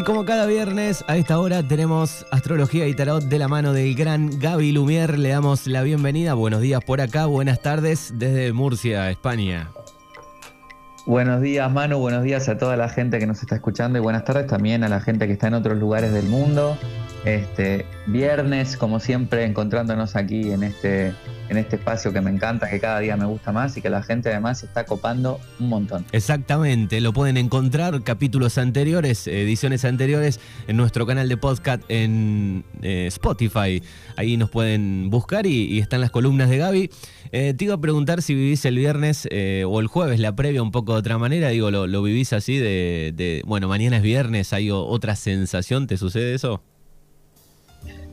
Y como cada viernes a esta hora tenemos astrología y tarot de la mano del gran Gaby Lumier, le damos la bienvenida. Buenos días por acá, buenas tardes desde Murcia, España. Buenos días Manu, buenos días a toda la gente que nos está escuchando y buenas tardes también a la gente que está en otros lugares del mundo. Este viernes, como siempre, encontrándonos aquí en este, en este espacio que me encanta, que cada día me gusta más y que la gente además está copando un montón. Exactamente, lo pueden encontrar capítulos anteriores, ediciones anteriores en nuestro canal de podcast en eh, Spotify. Ahí nos pueden buscar y, están las columnas de Gaby. Eh, te iba a preguntar si vivís el viernes eh, o el jueves, la previa un poco de otra manera. Digo, ¿lo, lo vivís así de, de, bueno, mañana es viernes, hay otra sensación? ¿Te sucede eso?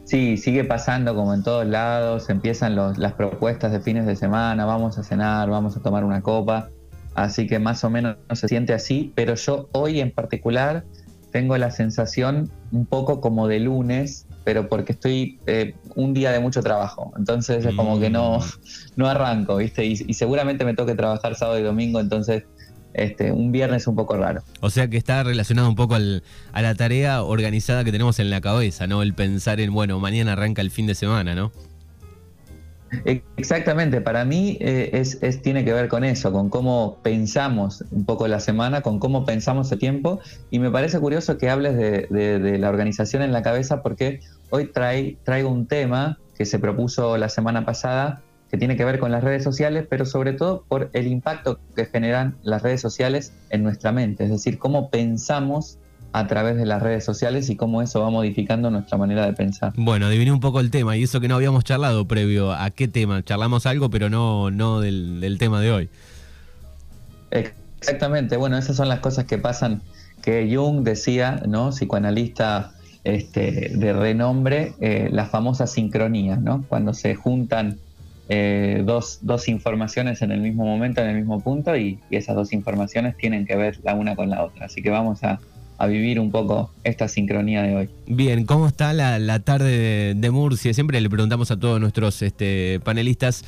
Sí, sigue pasando como en todos lados, empiezan las propuestas de fines de semana, vamos a cenar, vamos a tomar una copa, así que más o menos no se siente así, pero yo hoy en particular tengo la sensación un poco como de lunes, pero porque estoy eh, un día de mucho trabajo, entonces es como que no, mm. no arranco, ¿viste? Y, y seguramente me toque trabajar sábado y domingo, entonces este, un viernes un poco raro. O sea que está relacionado un poco a la tarea organizada que tenemos en la cabeza, ¿no? El pensar en, bueno, mañana arranca el fin de semana, ¿no? Exactamente, para mí eh, es, tiene que ver con eso, con cómo pensamos un poco la semana, con cómo pensamos el tiempo. Y me parece curioso que hables de, la organización en la cabeza porque hoy traigo un tema que se propuso la semana pasada que tiene que ver con las redes sociales, pero sobre todo por el impacto que generan las redes sociales en nuestra mente, es decir, cómo pensamos a través de las redes sociales y cómo eso va modificando nuestra manera de pensar. Bueno, adiviné un poco el tema y eso que no habíamos charlado previo a qué tema. Charlamos algo, pero no, no del, tema de hoy. Exactamente, bueno, esas son las cosas que pasan que Jung decía, ¿no? Psicoanalista este, de renombre, eh, las famosas sincronías, ¿no? Cuando se juntan eh, dos, dos, informaciones en el mismo momento, en el mismo punto, y, esas dos informaciones tienen que ver la una con la otra. Así que vamos a, vivir un poco esta sincronía de hoy. Bien, ¿cómo está la, tarde de, Murcia? Siempre le preguntamos a todos nuestros este, panelistas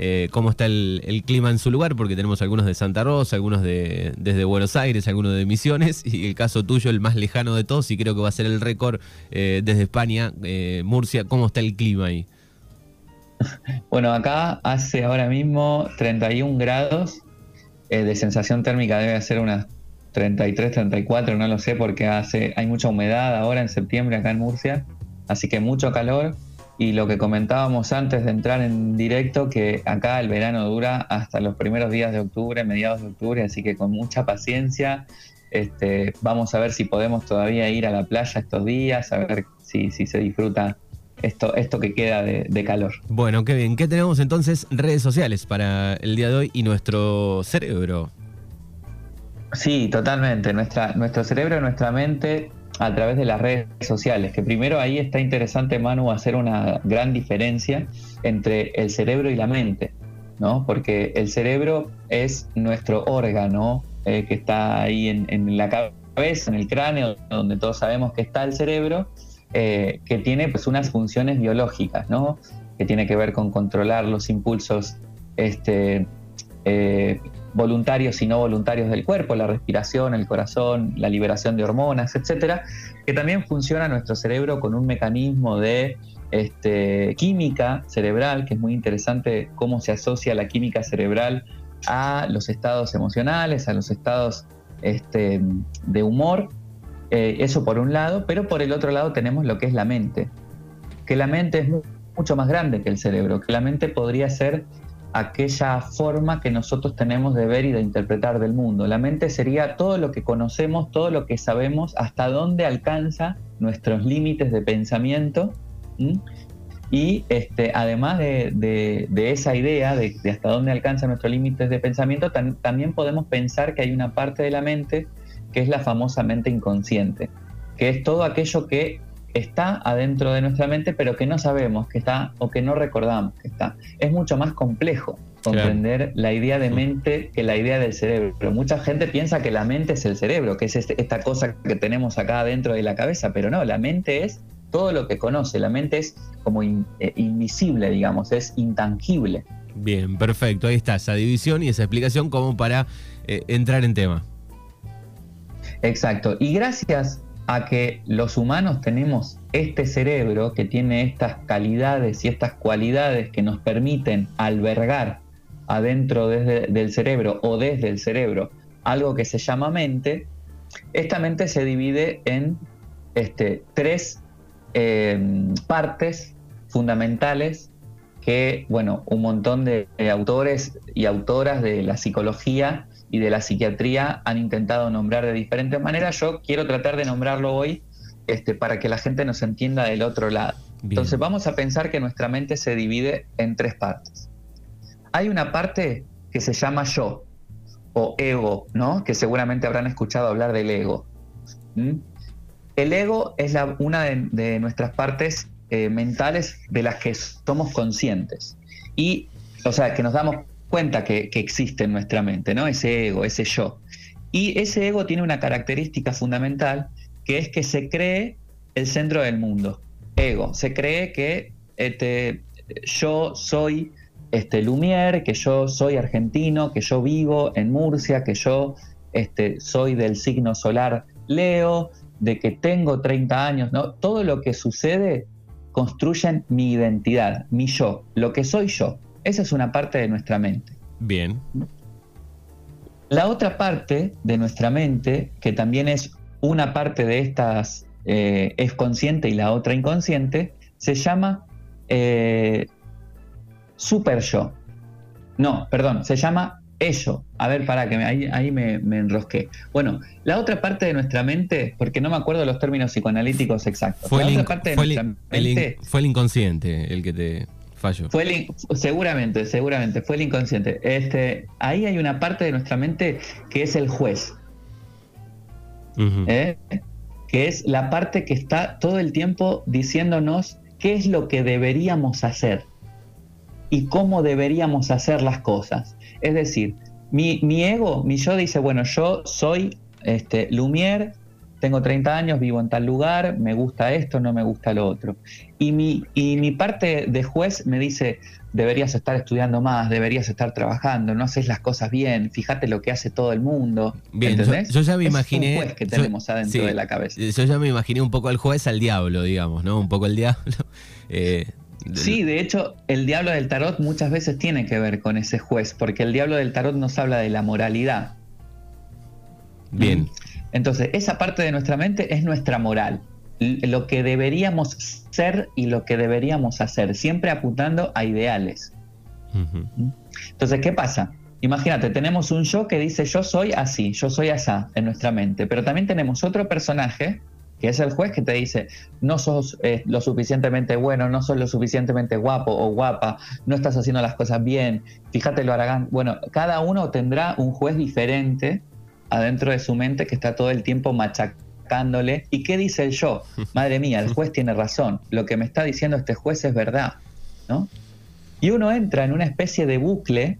eh, cómo está el, clima en su lugar, porque tenemos algunos de Santa Rosa, algunos de, desde Buenos Aires, algunos de Misiones, y el caso tuyo, el más lejano de todos, y creo que va a ser el récord eh, desde España, Murcia, ¿cómo está el clima ahí? Bueno, acá hace ahora mismo 31 grados eh, de sensación térmica, debe ser unas 33, 34, no lo sé, porque hace, hay mucha humedad ahora en septiembre acá en Murcia, así que mucho calor. Y lo que comentábamos antes de entrar en directo, que acá el verano dura hasta los primeros días de octubre, mediados de octubre, así que con mucha paciencia. Este, vamos a ver si podemos todavía ir a la playa estos días, a ver si, si se disfruta esto, esto que queda de, calor. Bueno, qué bien. ¿Qué tenemos entonces? Redes sociales para el día de hoy y nuestro cerebro. Sí, totalmente. Nuestra, nuestro cerebro y nuestra mente a través de las redes sociales, que primero ahí está interesante, Manu, hacer una gran diferencia entre el cerebro y la mente, ¿no? Porque el cerebro es nuestro órgano eh, que está ahí en, en la cabeza, en el cráneo, donde todos sabemos que está el cerebro, eh, que tiene pues unas funciones biológicas, ¿no? Que tiene que ver con controlar los impulsos este, eh, voluntarios y no voluntarios del cuerpo, la respiración, el corazón, la liberación de hormonas, etcétera, que también funciona nuestro cerebro con un mecanismo de este, química cerebral, que es muy interesante cómo se asocia la química cerebral a los estados emocionales, a los estados este, de humor eh, eso por un lado, pero por el otro lado tenemos lo que es la mente, que la mente es mucho más grande que el cerebro, que la mente podría ser aquella forma que nosotros tenemos de ver y de interpretar del mundo. La mente sería todo lo que conocemos, todo lo que sabemos, hasta dónde alcanza nuestros límites de pensamiento. Y este, además de, esa idea de, hasta dónde alcanza nuestros límites de pensamiento, también podemos pensar que hay una parte de la mente que es la famosa mente inconsciente, que es todo aquello que está adentro de nuestra mente, pero que no sabemos que está o que no recordamos que está. Es mucho más complejo comprender la idea de mente que la idea del cerebro. Pero mucha gente piensa que la mente es el cerebro, que es este, esta cosa que tenemos acá adentro de la cabeza, pero no, la mente es todo lo que conoce, la mente es como eh, invisible, digamos, es intangible. Bien, perfecto, ahí está esa división y esa explicación como para eh, entrar en tema. Exacto. Y gracias a que los humanos tenemos este cerebro que tiene estas calidades y estas cualidades que nos permiten albergar adentro desde, del cerebro o desde el cerebro algo que se llama mente, esta mente se divide en este, tres eh, partes fundamentales que, bueno, un montón de, autores y autoras de la psicología y de la psiquiatría han intentado nombrar de diferentes maneras. Yo quiero tratar de nombrarlo hoy este, para que la gente nos entienda del otro lado. Entonces vamos a pensar que nuestra mente se divide en tres partes. Hay una parte que se llama yo o ego, ¿no? Que seguramente habrán escuchado hablar del ego. El ego es la, una de, nuestras partes eh, mentales de las que somos conscientes. Y, o sea, que nos damos cuenta que, existe en nuestra mente, ¿no? Ese ego, ese yo. Y ese ego tiene una característica fundamental, que es que se cree el centro del mundo. Ego, se cree que este, yo soy este, Lumière, que yo soy argentino, que yo vivo en Murcia, que yo este, soy del signo solar Leo, de que tengo 30 años, ¿no? Todo lo que sucede construyen mi identidad, mi yo, lo que soy yo. Esa es una parte de nuestra mente. Bien. La otra parte de nuestra mente, que también es una parte de estas, eh, es consciente y la otra inconsciente, se llama eh, super yo. No, perdón, se llama ello. A ver, para que ahí, me, enrosqué. Bueno, la otra parte de nuestra mente, porque no me acuerdo los términos psicoanalíticos exactos. Fue, el, parte de nuestra mente, fue el inconsciente el que te falló. Fue seguramente, seguramente, fue el inconsciente. Este, ahí hay una parte de nuestra mente que es el juez. ¿Eh? Que es la parte que está todo el tiempo diciéndonos qué es lo que deberíamos hacer y cómo deberíamos hacer las cosas. Es decir, mi, ego, mi yo dice, bueno, yo soy este, Lumière, tengo 30 años, vivo en tal lugar, me gusta esto, no me gusta lo otro. Y mi, y mi parte de juez me dice, deberías estar estudiando más, deberías estar trabajando, no haces las cosas bien, fíjate lo que hace todo el mundo. Bien, yo, ya me imaginé... Es un juez que tenemos adentro de la cabeza. Yo ya me imaginé un poco al juez al diablo, digamos, ¿no? Un poco el diablo. Eh, Sí, de hecho, el diablo del tarot muchas veces tiene que ver con ese juez, porque el diablo del tarot nos habla de la moralidad. Bien. Entonces, esa parte de nuestra mente es nuestra moral, lo que deberíamos ser y lo que deberíamos hacer, siempre apuntando a ideales. Entonces, ¿qué pasa? Imagínate, tenemos un yo que dice yo soy así, yo soy asá en nuestra mente, pero también tenemos otro personaje que es el juez que te dice, no sos eh, lo suficientemente bueno, no sos lo suficientemente guapo o guapa, no estás haciendo las cosas bien, fíjate lo Aragán. Bueno, cada uno tendrá un juez diferente adentro de su mente que está todo el tiempo machacándole. ¿Y qué dice el yo? Madre mía, el juez tiene razón, lo que me está diciendo este juez es verdad, ¿no? Y uno entra en una especie de bucle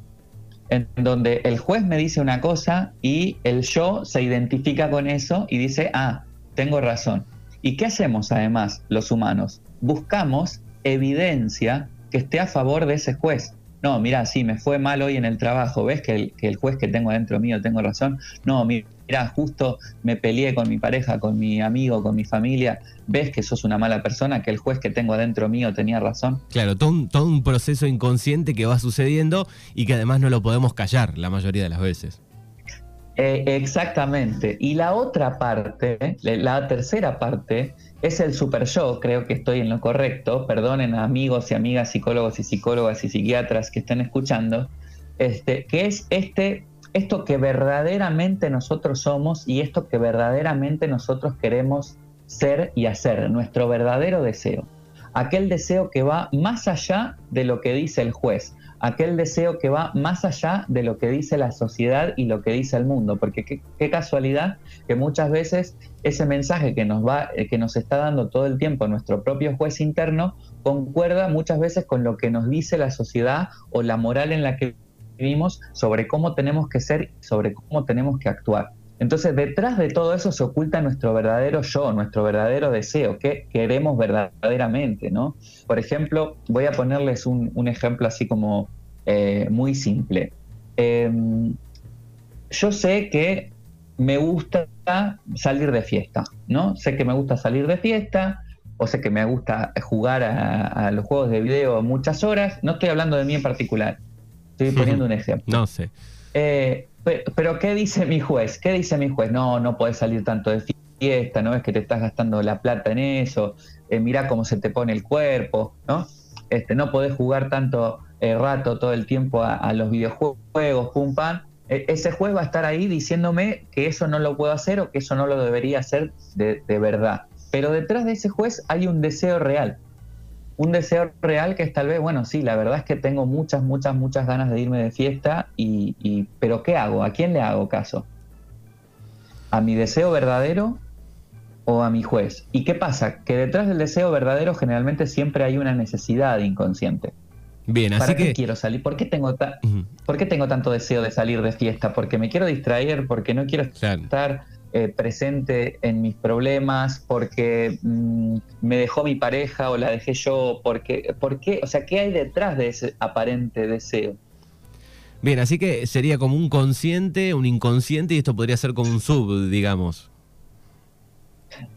en donde el juez me dice una cosa y el yo se identifica con eso y dice, ah, tengo razón. ¿Y qué hacemos además los humanos? Buscamos evidencia que esté a favor de ese juez. No, mira, sí, me fue mal hoy en el trabajo. ¿Ves que el, juez que tengo dentro mío tengo razón? No, mira, justo me peleé con mi pareja, con mi amigo, con mi familia. ¿Ves que sos una mala persona? Que el juez que tengo adentro mío tenía razón. Claro, todo un, todo un proceso inconsciente que va sucediendo y que además no lo podemos callar la mayoría de las veces. Eh, exactamente. Y la otra parte, la tercera parte, es el super yo, creo que estoy en lo correcto, perdonen a amigos y amigas psicólogos y psicólogas y psiquiatras que estén escuchando, este, que es este, esto que verdaderamente nosotros somos y esto que verdaderamente nosotros queremos ser y hacer, nuestro verdadero deseo. Aquel deseo que va más allá de lo que dice el juez, aquel deseo que va más allá de lo que dice la sociedad y lo que dice el mundo, porque qué, casualidad que muchas veces ese mensaje que nos va, eh, que nos está dando todo el tiempo nuestro propio juez interno, concuerda muchas veces con lo que nos dice la sociedad o la moral en la que vivimos sobre cómo tenemos que ser, sobre cómo tenemos que actuar. Entonces, detrás de todo eso se oculta nuestro verdadero yo, nuestro verdadero deseo, qué queremos verdaderamente, ¿no? Por ejemplo, voy a ponerles un, ejemplo así como eh, muy simple. Em, yo sé que me gusta salir de fiesta, ¿no? Sé que me gusta salir de fiesta, o sé que me gusta jugar a, los juegos de video muchas horas. No estoy hablando de mí en particular, estoy poniendo un ejemplo. No sé. Eh, pero, ¿qué dice mi juez? ¿Qué dice mi juez? No, no puedes salir tanto de fiesta, no es que te estás gastando la plata en eso, eh, mira cómo se te pone el cuerpo, ¿no? Este, no podés jugar tanto eh, rato todo el tiempo a, los videojuegos, pum pam. E, ese juez va a estar ahí diciéndome que eso no lo puedo hacer o que eso no lo debería hacer de, verdad. Pero detrás de ese juez hay un deseo real. Un deseo real que es tal vez, bueno, sí, la verdad es que tengo muchas, muchas, muchas ganas de irme de fiesta, y, y pero ¿qué hago? ¿A quién le hago caso? ¿A mi deseo verdadero o a mi juez? ¿Y qué pasa? Que detrás del deseo verdadero generalmente siempre hay una necesidad inconsciente. Bien, así ¿Para que... qué quiero salir? ¿Por qué, tengo ¿Por qué tengo tanto deseo de salir de fiesta? Porque me quiero distraer, porque no quiero estar eh, presente en mis problemas, porque mm, me dejó mi pareja o la dejé yo, porque, ¿por qué? O sea, ¿qué hay detrás de ese aparente deseo? Bien, así que sería como un consciente, un inconsciente y esto podría ser como un sub, digamos.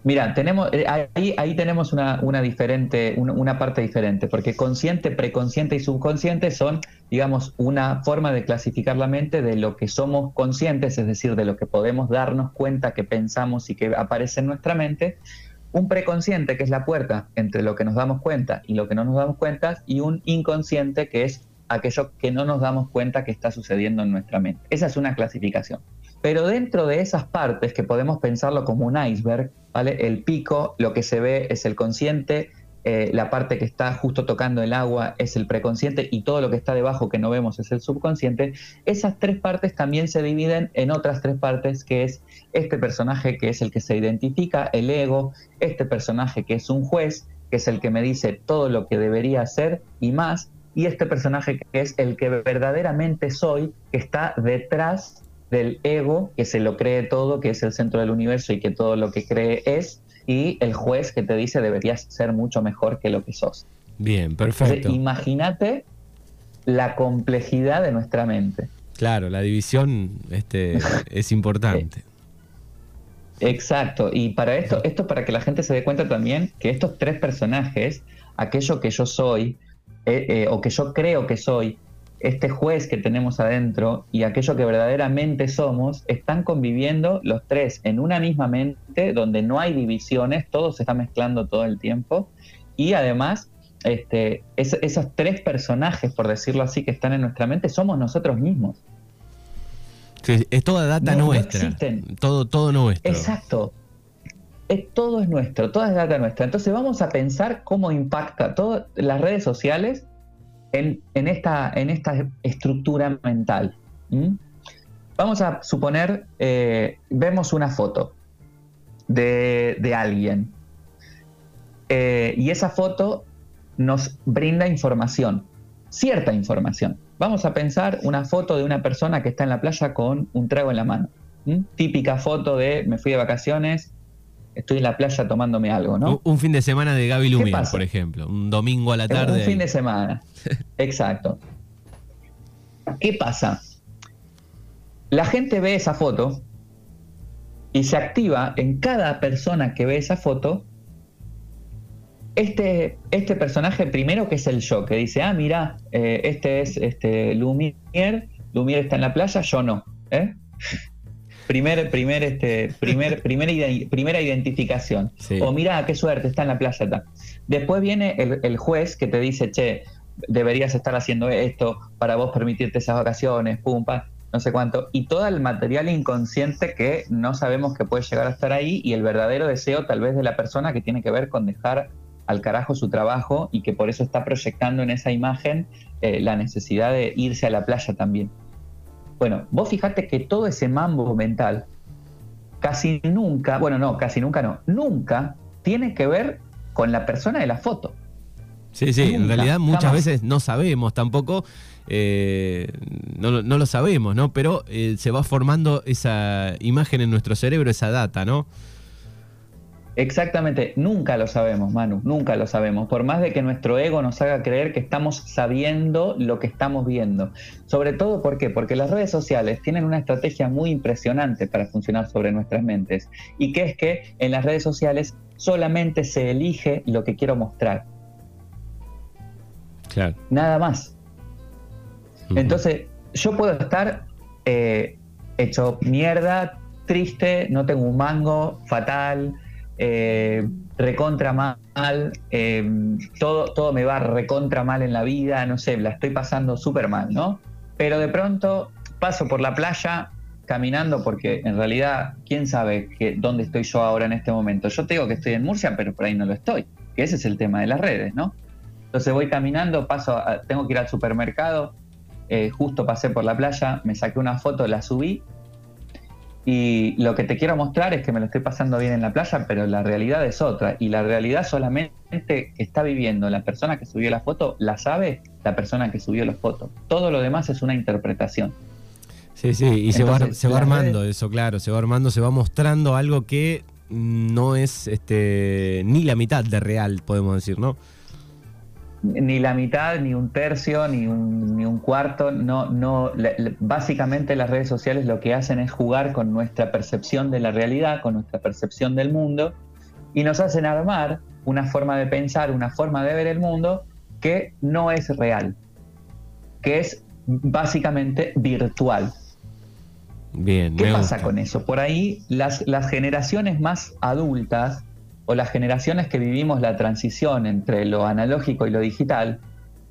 Mira, tenemos, eh, ahí, ahí tenemos una, una diferente, una, parte diferente, porque consciente, preconsciente y subconsciente son, digamos, una forma de clasificar la mente de lo que somos conscientes, es decir, de lo que podemos darnos cuenta que pensamos y que aparece en nuestra mente. Un preconsciente, que es la puerta entre lo que nos damos cuenta y lo que no nos damos cuenta, y un inconsciente, que es aquello que no nos damos cuenta que está sucediendo en nuestra mente. Esa es una clasificación. Pero dentro de esas partes, que podemos pensarlo como un iceberg, ¿vale? El pico, lo que se ve es el consciente, eh, la parte que está justo tocando el agua es el preconsciente y todo lo que está debajo que no vemos es el subconsciente, esas tres partes también se dividen en otras tres partes, que es este personaje que es el que se identifica, el ego, este personaje que es un juez, que es el que me dice todo lo que debería hacer y más, y este personaje que es el que verdaderamente soy, que está detrás del ego, que se lo cree todo, que es el centro del universo y que todo lo que cree es, y el juez que te dice deberías ser mucho mejor que lo que sos. Bien, perfecto. Imagínate la complejidad de nuestra mente. Claro, la división este, es importante. Exacto, y para esto, esto para que la gente se dé cuenta también que estos tres personajes, aquello que yo soy, eh, eh, o que yo creo que soy, este juez que tenemos adentro y aquello que verdaderamente somos están conviviendo los tres en una misma mente donde no hay divisiones, todo se está mezclando todo el tiempo y además este, esos tres personajes, por decirlo así, que están en nuestra mente somos nosotros mismos. es toda data nuestra. todo, todo nuestro. Exacto. Es, todo es nuestro, toda es data nuestra. Entonces vamos a pensar cómo impacta todas las redes sociales en, esta, en esta estructura mental. Vamos a suponer, eh, vemos una foto de, alguien eh, y esa foto nos brinda información, cierta información. Vamos a pensar una foto de una persona que está en la playa con un trago en la mano. Típica foto de me fui de vacaciones, estoy en la playa tomándome algo, ¿no? Un, fin de semana de Gaby Lumière, por ejemplo. Un domingo a la tarde. Un fin de semana. Exacto. ¿Qué pasa? La gente ve esa foto y se activa en cada persona que ve esa foto este, este personaje primero que es el yo, que dice, ah, mira, eh, este es este Lumière, Lumière está en la playa, yo no. ¿eh? Primer, primer, este, primer, primera identificación. O mira, qué suerte, está en la playa. Después viene el, juez que te dice, che, deberías estar haciendo esto para vos permitirte esas vacaciones, pum, no sé cuánto. Y todo el material inconsciente que no sabemos que puede llegar a estar ahí y el verdadero deseo tal vez de la persona que tiene que ver con dejar al carajo su trabajo y que por eso está proyectando en esa imagen eh, la necesidad de irse a la playa también. Bueno, vos fijate que todo ese mambo mental casi nunca, bueno, no, casi nunca no, nunca tiene que ver con la persona de la foto. Sí, sí, en realidad muchas veces no sabemos tampoco, eh, no, lo sabemos, ¿no? Pero eh, se va formando esa imagen en nuestro cerebro, esa data, ¿no? Exactamente, nunca lo sabemos, Manu, nunca lo sabemos, por más de que nuestro ego nos haga creer que estamos sabiendo lo que estamos viendo. Sobre todo, ¿por qué? Porque las redes sociales tienen una estrategia muy impresionante para funcionar sobre nuestras mentes, y que es que en las redes sociales solamente se elige lo que quiero mostrar. Claro. Nada más. Entonces, yo puedo estar eh, hecho mierda, triste, no tengo un mango, fatal, eh, recontra mal, eh, todo, todo me va recontra mal en la vida, no sé, la estoy pasando súper mal, ¿no? Pero de pronto paso por la playa caminando porque en realidad, ¿quién sabe dónde estoy yo ahora en este momento? Yo te digo que estoy en Murcia, pero por ahí no lo estoy, que ese es el tema de las redes, ¿no? Entonces voy caminando, paso, tengo que ir al supermercado, eh, justo pasé por la playa, me saqué una foto, la subí y lo que te quiero mostrar es que me lo estoy pasando bien en la playa, pero la realidad es otra. Y la realidad solamente que está viviendo la persona que subió la foto, la sabe la persona que subió la foto. Todo lo demás es una interpretación. Sí, sí, y se, va, se va armando eso, claro, se va armando, se va mostrando algo que no es este, ni la mitad de real, podemos decir, ¿no? Ni la mitad, ni un tercio, ni un, ni un cuarto. No, no, básicamente las redes sociales lo que hacen es jugar con nuestra percepción de la realidad, con nuestra percepción del mundo, y nos hacen armar una forma de pensar, una forma de ver el mundo que no es real, que es básicamente virtual. Bien, ¿Qué pasa con eso? Por ahí las, las generaciones más adultas o las generaciones que vivimos la transición entre lo analógico y lo digital,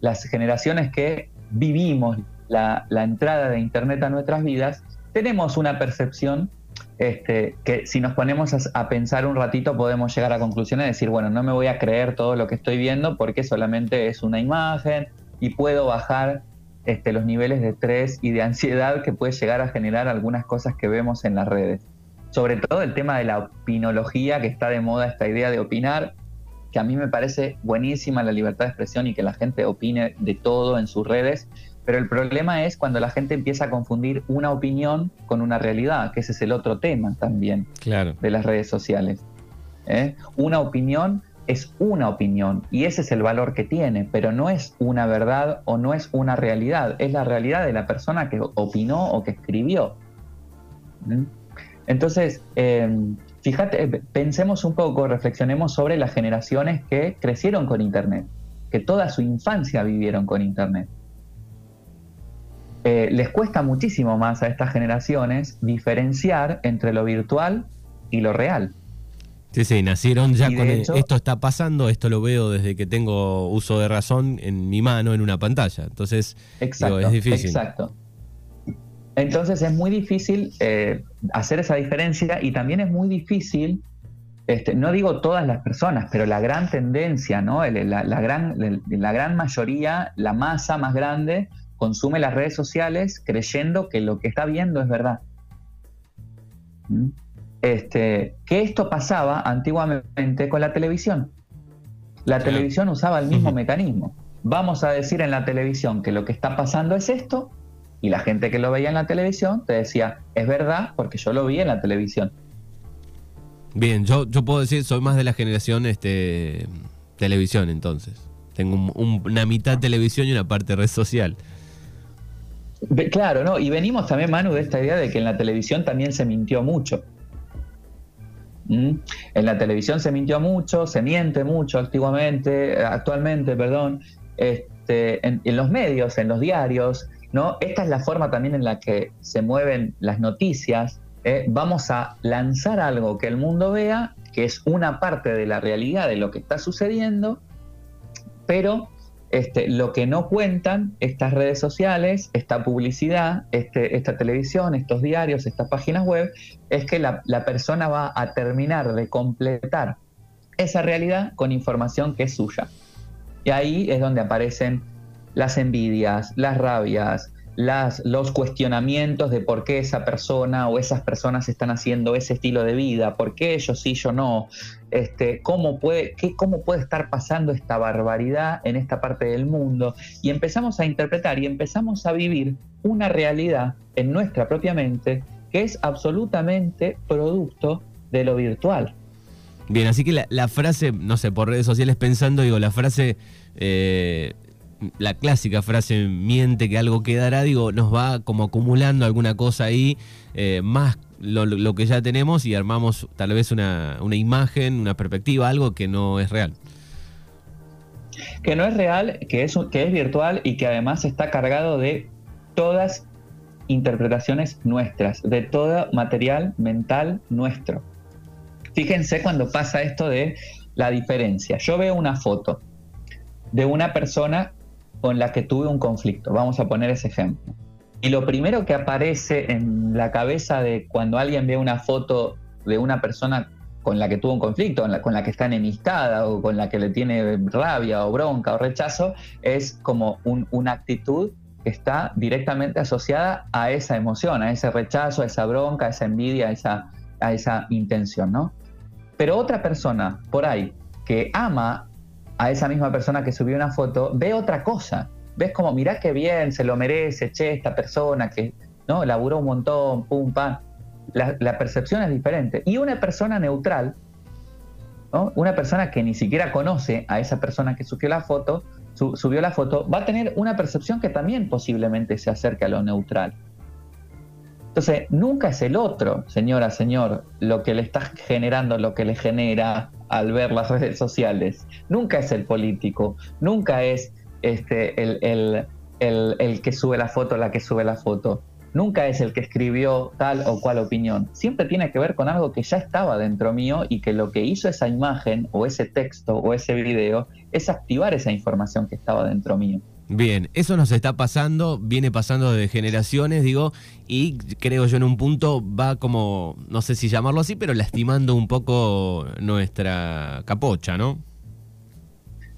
las generaciones que vivimos la, entrada de Internet a nuestras vidas, tenemos una percepción este, que si nos ponemos a, pensar un ratito podemos llegar a conclusiones de decir, bueno, no me voy a creer todo lo que estoy viendo porque solamente es una imagen y puedo bajar este, los niveles de estrés y de ansiedad que puede llegar a generar algunas cosas que vemos en las redes sobre todo el tema de la opinología, que está de moda esta idea de opinar, que a mí me parece buenísima la libertad de expresión y que la gente opine de todo en sus redes, pero el problema es cuando la gente empieza a confundir una opinión con una realidad, que ese es el otro tema también de las redes sociales. ¿eh? Una opinión es una opinión y ese es el valor que tiene, pero no es una verdad o no es una realidad, es la realidad de la persona que opinó o que escribió. ¿Mm? Entonces, em, fíjate, pensemos un poco, reflexionemos sobre las generaciones que crecieron con Internet, que toda su infancia vivieron con Internet. Eh, les cuesta muchísimo más a estas generaciones diferenciar entre lo virtual y lo real. Sí, sí, nacieron ya con esto está pasando, esto lo veo desde que tengo uso de razón en mi mano en una pantalla. Entonces, es difícil. Exacto. Entonces es muy difícil eh, hacer esa diferencia y también es muy difícil, este, no digo todas las personas, pero la gran tendencia, ¿no? la, gran, la gran mayoría, la masa más grande, consume las redes sociales creyendo que lo que está viendo es verdad. ¿Mm? Este, que esto pasaba antiguamente con la televisión. La televisión usaba el mismo mecanismo. Vamos a decir en la televisión que lo que está pasando es esto y la gente que lo veía en la televisión te decía, es verdad, porque yo lo vi en la televisión. Bien, yo, yo puedo decir, soy más de la generación este, televisión entonces. Tengo una mitad televisión y una parte red social. Claro, ¿no? Y venimos también, Manu, de esta idea de que en la televisión también se mintió mucho. ¿Mm? En la televisión se mintió mucho, se miente mucho activamente, actualmente, perdón, este, en, en, los medios, en los diarios, ¿no? Esta es la forma también en la que se mueven las noticias. ¿eh? Vamos a lanzar algo que el mundo vea, que es una parte de la realidad de lo que está sucediendo, pero este, lo que no cuentan estas redes sociales, esta publicidad, este, esta televisión, estos diarios, estas páginas web, es que la, la persona va a terminar de completar esa realidad con información que es suya. Y ahí es donde aparecen las envidias, las rabias, las, los cuestionamientos de por qué esa persona o esas personas están haciendo ese estilo de vida, por qué ellos sí, yo no, este, cómo, puede, qué, cómo puede estar pasando esta barbaridad en esta parte del mundo. Y empezamos a interpretar y empezamos a vivir una realidad en nuestra propia mente que es absolutamente producto de lo virtual. Bien, así que la, frase, no sé, por redes sociales pensando, digo, la frase, eh, la clásica frase, miente que algo quedará, digo, nos va como acumulando alguna cosa ahí, eh, más lo, que ya tenemos y armamos tal vez una, una imagen, una perspectiva, algo que no es real que no es real, que es, que es virtual y que además está cargado de todas interpretaciones nuestras, de todo material mental nuestro. Fíjense cuando pasa esto de la diferencia. Yo veo una foto de una persona con la que tuve un conflicto, vamos a poner ese ejemplo. Y lo primero que aparece en la cabeza de cuando alguien ve una foto de una persona con la que tuvo un conflicto, con la, que está enemistada o con la que le tiene rabia o bronca o rechazo, es como una actitud que está directamente asociada a esa emoción, a ese rechazo, a esa bronca, a esa envidia, a esa, a esa intención, ¿no? Pero otra persona por ahí que ama a esa misma persona que subió una foto, ve otra cosa. Ves como, mirá qué bien, se lo merece, che, esta persona que, ¿no? Laburó un montón, pum, pam la, percepción es diferente. Y una persona neutral, una persona que ni siquiera conoce a esa persona que subió la foto, subió la foto, va a tener una percepción que también posiblemente se acerque a lo neutral. Entonces, nunca es el otro, señora, señor, lo que le está generando, lo que le genera al ver las redes sociales. Nunca es el político, nunca es este, el, el que sube la foto, la que sube la foto nunca es el que escribió tal o cual opinión. Siempre tiene que ver con algo que ya estaba dentro mío y que lo que hizo esa imagen o ese texto o ese video es activar esa información que estaba dentro mío. Bien, eso nos está pasando, viene pasando de generaciones, digo, y creo yo en un punto va como, no sé si llamarlo así, pero lastimando un poco nuestra capocha, ¿no?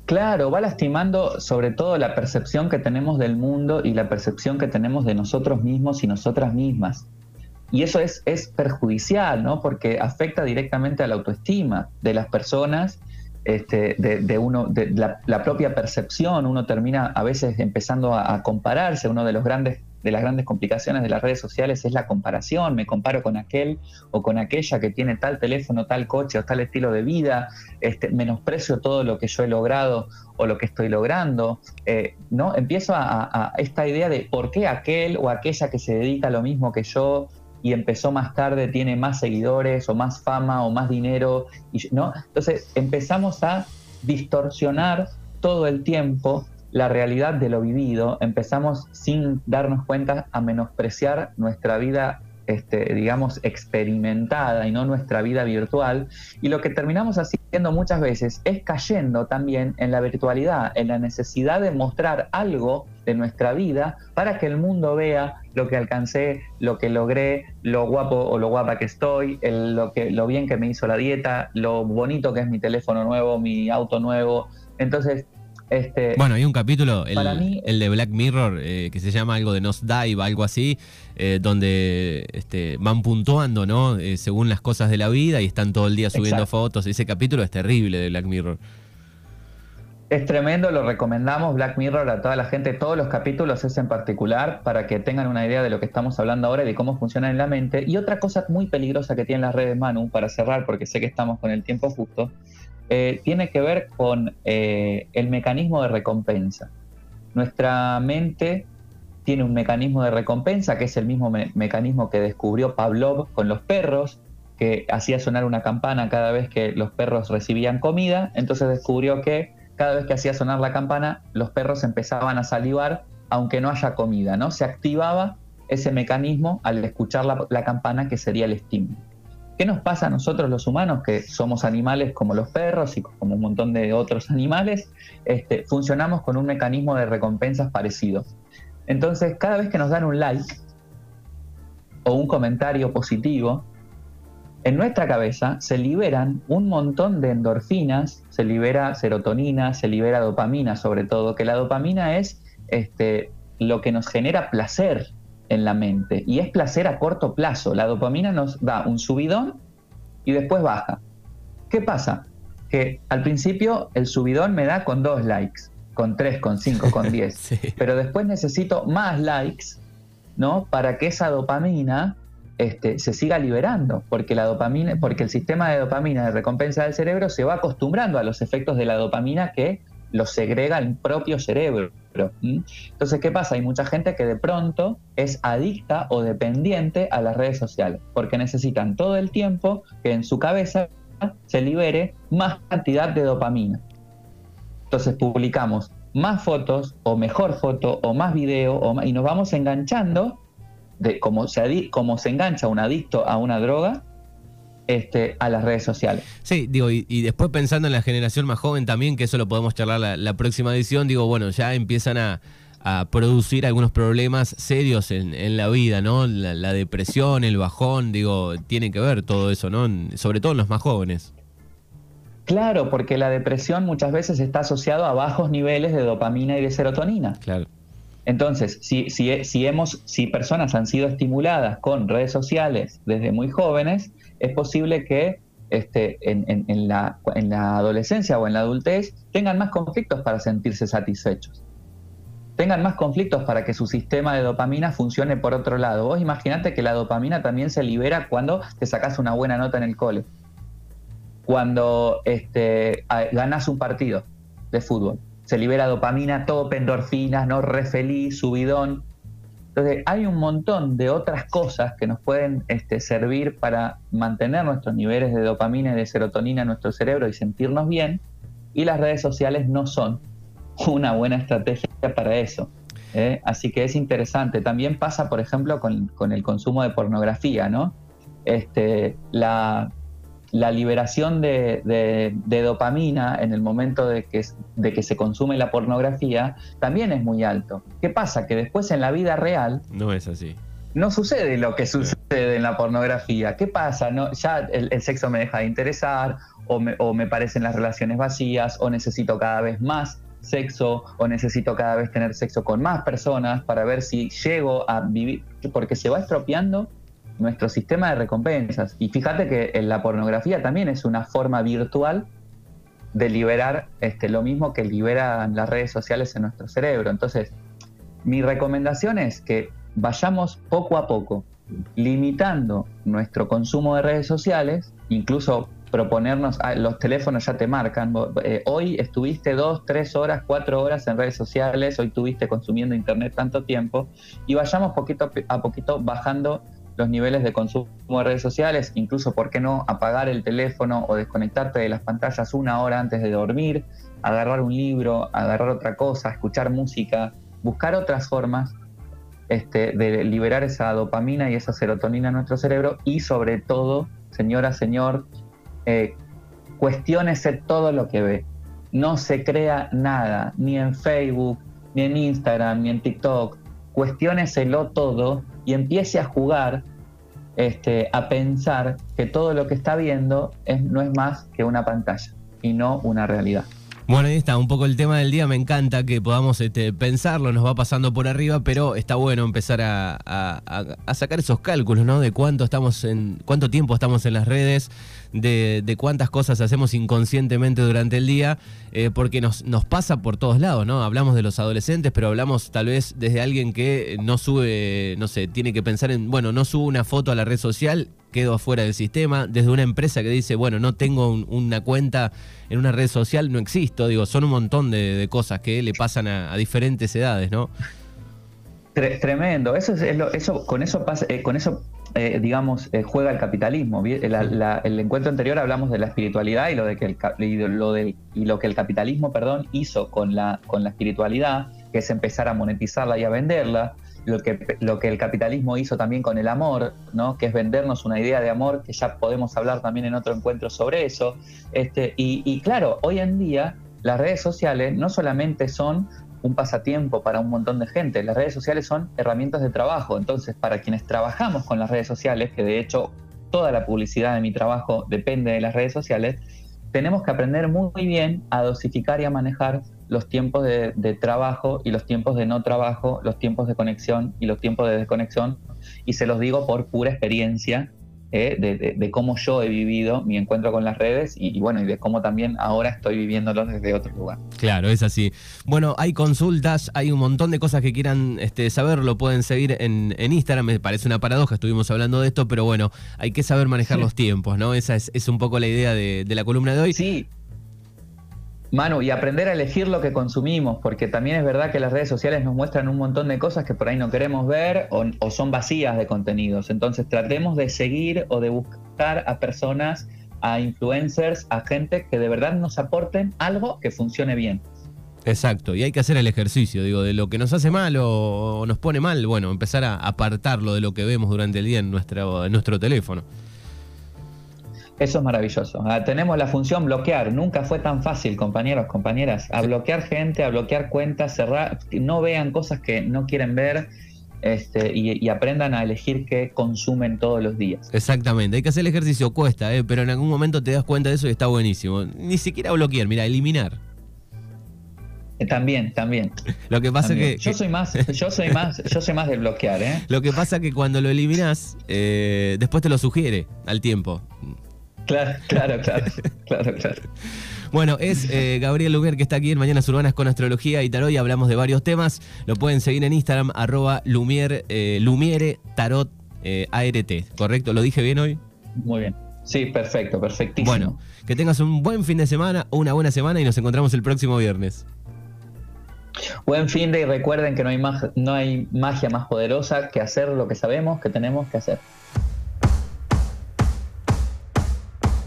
Claro, va lastimando sobre todo la percepción que tenemos del mundo y la percepción que tenemos de nosotros mismos y nosotras mismas. Y eso es, es perjudicial, ¿no? Porque afecta directamente a la autoestima de las personas, este, de, uno, la, propia percepción. Uno termina a veces empezando a, a compararse. Uno de los grandes de las grandes complicaciones de las redes sociales es la comparación. Me comparo con aquel o con aquella que tiene tal teléfono, tal coche o tal estilo de vida. Este, menosprecio todo lo que yo he logrado o lo que estoy logrando. Eh, ¿no? Empiezo a, esta idea de por qué aquel o aquella que se dedica a lo mismo que yo y empezó más tarde tiene más seguidores o más fama o más dinero. Y, ¿no? Entonces empezamos a distorsionar todo el tiempo la realidad de lo vivido, empezamos sin darnos cuenta a menospreciar nuestra vida, este, digamos, experimentada y no nuestra vida virtual. Y lo que terminamos haciendo muchas veces es cayendo también en la virtualidad, en la necesidad de mostrar algo de nuestra vida para que el mundo vea lo que alcancé, lo que logré, lo guapo o lo guapa que estoy, lo, que, lo bien que me hizo la dieta, lo bonito que es mi teléfono nuevo, mi auto nuevo. Entonces, este, bueno, hay un capítulo, el, de Black Mirror, eh, que se llama algo de Dive, algo así, eh, donde este, van puntuando, ¿no? Eh, según las cosas de la vida y están todo el día subiendo fotos. Ese capítulo es terrible de Black Mirror. Es tremendo, lo recomendamos Black Mirror a toda la gente, todos los capítulos es en particular para que tengan una idea de lo que estamos hablando ahora y de cómo funciona en la mente. Y otra cosa muy peligrosa que tienen las redes Manu, para cerrar, porque sé que estamos con el tiempo justo, eh, tiene que ver con eh, el mecanismo de recompensa. Nuestra mente tiene un mecanismo de recompensa que es el mismo mecanismo que descubrió Pavlov con los perros, que hacía sonar una campana cada vez que los perros recibían comida, entonces descubrió que cada vez que hacía sonar la campana, los perros empezaban a salivar aunque no haya comida, ¿no? Se activaba ese mecanismo al escuchar la campana que sería el estímulo. ¿Qué nos pasa a nosotros los humanos, que somos animales como los perros y como un montón de otros animales? Este, funcionamos con un mecanismo de recompensas parecido. Entonces, cada vez que nos dan un like o un comentario positivo, en nuestra cabeza se liberan un montón de endorfinas, se libera serotonina, se libera dopamina sobre todo, que la dopamina es este, lo que nos genera placer, en la mente y es placer a corto plazo. La dopamina nos da un subidón y después baja. ¿Qué pasa? Que al principio el subidón me da con dos likes, con tres, con cinco, con diez, pero después necesito más likes, ¿no? Para que esa dopamina este, se siga liberando, porque la dopamina, porque el sistema de dopamina de recompensa del cerebro se va acostumbrando a los efectos de la dopamina que lo segrega el propio cerebro. Entonces, ¿qué pasa? Hay mucha gente que de pronto es adicta o dependiente a las redes sociales, porque necesitan todo el tiempo que en su cabeza se libere más cantidad de dopamina. Entonces publicamos más fotos o mejor foto o más video y nos vamos enganchando de cómo se, como se engancha un adicto a una droga este, a las redes sociales. Sí, digo, y, después pensando en la generación más joven también, que eso lo podemos charlar la, próxima edición, digo, bueno, ya empiezan a, producir algunos problemas serios en, la vida, ¿no? La, depresión, el bajón, digo, tiene que ver todo eso, ¿no? Sobre todo en los más jóvenes. Claro, porque la depresión muchas veces está asociado a bajos niveles de dopamina y de serotonina. Claro. Entonces, si, si, si, hemos, si personas han sido estimuladas con redes sociales desde muy jóvenes, es posible que este, en, la, en la adolescencia o en la adultez tengan más conflictos para sentirse satisfechos. Tengan más conflictos para que su sistema de dopamina funcione por otro lado. Vos imaginate que la dopamina también se libera cuando te sacas una buena nota en el cole. Cuando este, ganas un partido de fútbol. Se libera dopamina, todo endorfinas, ¿no? Re feliz, subidón. Entonces, hay un montón de otras cosas que nos pueden este, servir para mantener nuestros niveles de dopamina y de serotonina en nuestro cerebro y sentirnos bien, y las redes sociales no son una buena estrategia para eso. ¿eh? Así que es interesante. También pasa, por ejemplo, con, con el consumo de pornografía, ¿no? Este, la, la liberación de, dopamina en el momento de que, de que se consume la pornografía también es muy alto. ¿Qué pasa? Que después en la vida real... No es así. No sucede lo que sucede en la pornografía. ¿Qué pasa? No, ya el, sexo me deja de interesar, o me, o me parecen las relaciones vacías, o necesito cada vez más sexo, o necesito cada vez tener sexo con más personas para ver si llego a vivir, porque se va estropeando nuestro sistema de recompensas. Y fíjate que en la pornografía también es una forma virtual de liberar este, lo mismo que liberan las redes sociales en nuestro cerebro. Entonces, mi recomendación es que vayamos poco a poco limitando nuestro consumo de redes sociales, incluso proponernos, ah, los teléfonos ya te marcan, eh, hoy estuviste dos, tres horas, cuatro horas en redes sociales, hoy estuviste consumiendo internet tanto tiempo, y vayamos poquito a poquito bajando los niveles de consumo de redes sociales, incluso, ¿por qué no?, apagar el teléfono o desconectarte de las pantallas una hora antes de dormir, agarrar un libro, agarrar otra cosa, escuchar música, buscar otras formas este, de liberar esa dopamina y esa serotonina en nuestro cerebro y sobre todo, señora, señor, eh, cuestiónese todo lo que ve. No se crea nada, ni en Facebook, ni en Instagram, ni en TikTok. Cuestióneselo todo y empiece a jugar, este, a pensar que todo lo que está viendo no es más que una pantalla y no una realidad. Bueno, ahí está, un poco el tema del día, me encanta que podamos este, pensarlo, nos va pasando por arriba, pero está bueno empezar a, sacar esos cálculos, ¿no? De cuánto estamos en, cuánto tiempo estamos en las redes, de, cuántas cosas hacemos inconscientemente durante el día, eh, porque nos, nos pasa por todos lados, ¿no? Hablamos de los adolescentes, pero hablamos tal vez desde alguien que no sube, no sé, tiene que pensar en, bueno, no subo una foto a la red social quedo afuera del sistema, desde una empresa que dice, bueno, no tengo una cuenta en una red social, no existo, digo, son un montón de, cosas que le pasan a, diferentes edades, ¿no? Tremendo, eso es, eso, con eso pasa, eh, con eso eh, digamos, eh, juega el capitalismo. el encuentro anterior hablamos de la espiritualidad y lo de que el, y lo, de, y lo que el capitalismo, perdón, hizo con la, con la espiritualidad, que es empezar a monetizarla y a venderla lo que, lo que el capitalismo hizo también con el amor, ¿no? que es vendernos una idea de amor, que ya podemos hablar también en otro encuentro sobre eso. Este, y, claro, hoy en día las redes sociales no solamente son un pasatiempo para un montón de gente, las redes sociales son herramientas de trabajo. Entonces, para quienes trabajamos con las redes sociales, que de hecho toda la publicidad de mi trabajo depende de las redes sociales, tenemos que aprender muy bien a dosificar y a manejar los tiempos de, trabajo y los tiempos de no trabajo, los tiempos de conexión y los tiempos de desconexión. Y se los digo por pura experiencia, eh, de, cómo yo he vivido mi encuentro con las redes y, bueno, y de cómo también ahora estoy viviéndolo desde otro lugar. Claro, es así. Bueno, hay consultas, hay un montón de cosas que quieran este, saber, lo pueden seguir en, Instagram, me parece una paradoja, estuvimos hablando de esto, pero bueno, hay que saber manejar los tiempos, ¿no? Esa es, un poco la idea de, de la columna de hoy. Sí. Manu, y aprender a elegir lo que consumimos, porque también es verdad que las redes sociales nos muestran un montón de cosas que por ahí no queremos ver o, son vacías de contenidos. Entonces tratemos de seguir o de buscar a personas, a influencers, a gente que de verdad nos aporten algo que funcione bien. Exacto, y hay que hacer el ejercicio, digo, de lo que nos hace mal o, nos pone mal, bueno, empezar a apartarlo de lo que vemos durante el día en, en nuestro teléfono. Eso es maravilloso. Ah, tenemos la función bloquear. Nunca fue tan fácil, compañeros, compañeras, a bloquear gente, a bloquear cuentas, cerrar, no vean cosas que no quieren ver. Este, y, aprendan a elegir qué consumen todos los días. Exactamente, hay que hacer el ejercicio, cuesta, ¿eh? pero en algún momento te das cuenta de eso y está buenísimo. Ni siquiera bloquear, mira, eliminar. Eh, también, también. Lo que pasa que yo soy más, yo soy más, yo soy más de bloquear, ¿eh? Lo que pasa que cuando lo eliminas, eh, después te lo sugiere al tiempo. Claro, claro, claro, claro, claro. Bueno, es eh, Gabriel Luguer que está aquí en Mañanas Urbanas con Astrología y Tarot y hablamos de varios temas. Lo pueden seguir en Instagram, arroba Lumiere, eh, Lumiere Tarot eh, ART, ¿correcto? ¿Lo dije bien hoy? Muy bien. Sí, perfecto, perfectísimo. Bueno, que tengas un buen fin de semana, una buena semana y nos encontramos el próximo viernes. Buen fin de y recuerden que no hay, no hay magia más poderosa que hacer lo que sabemos que tenemos que hacer.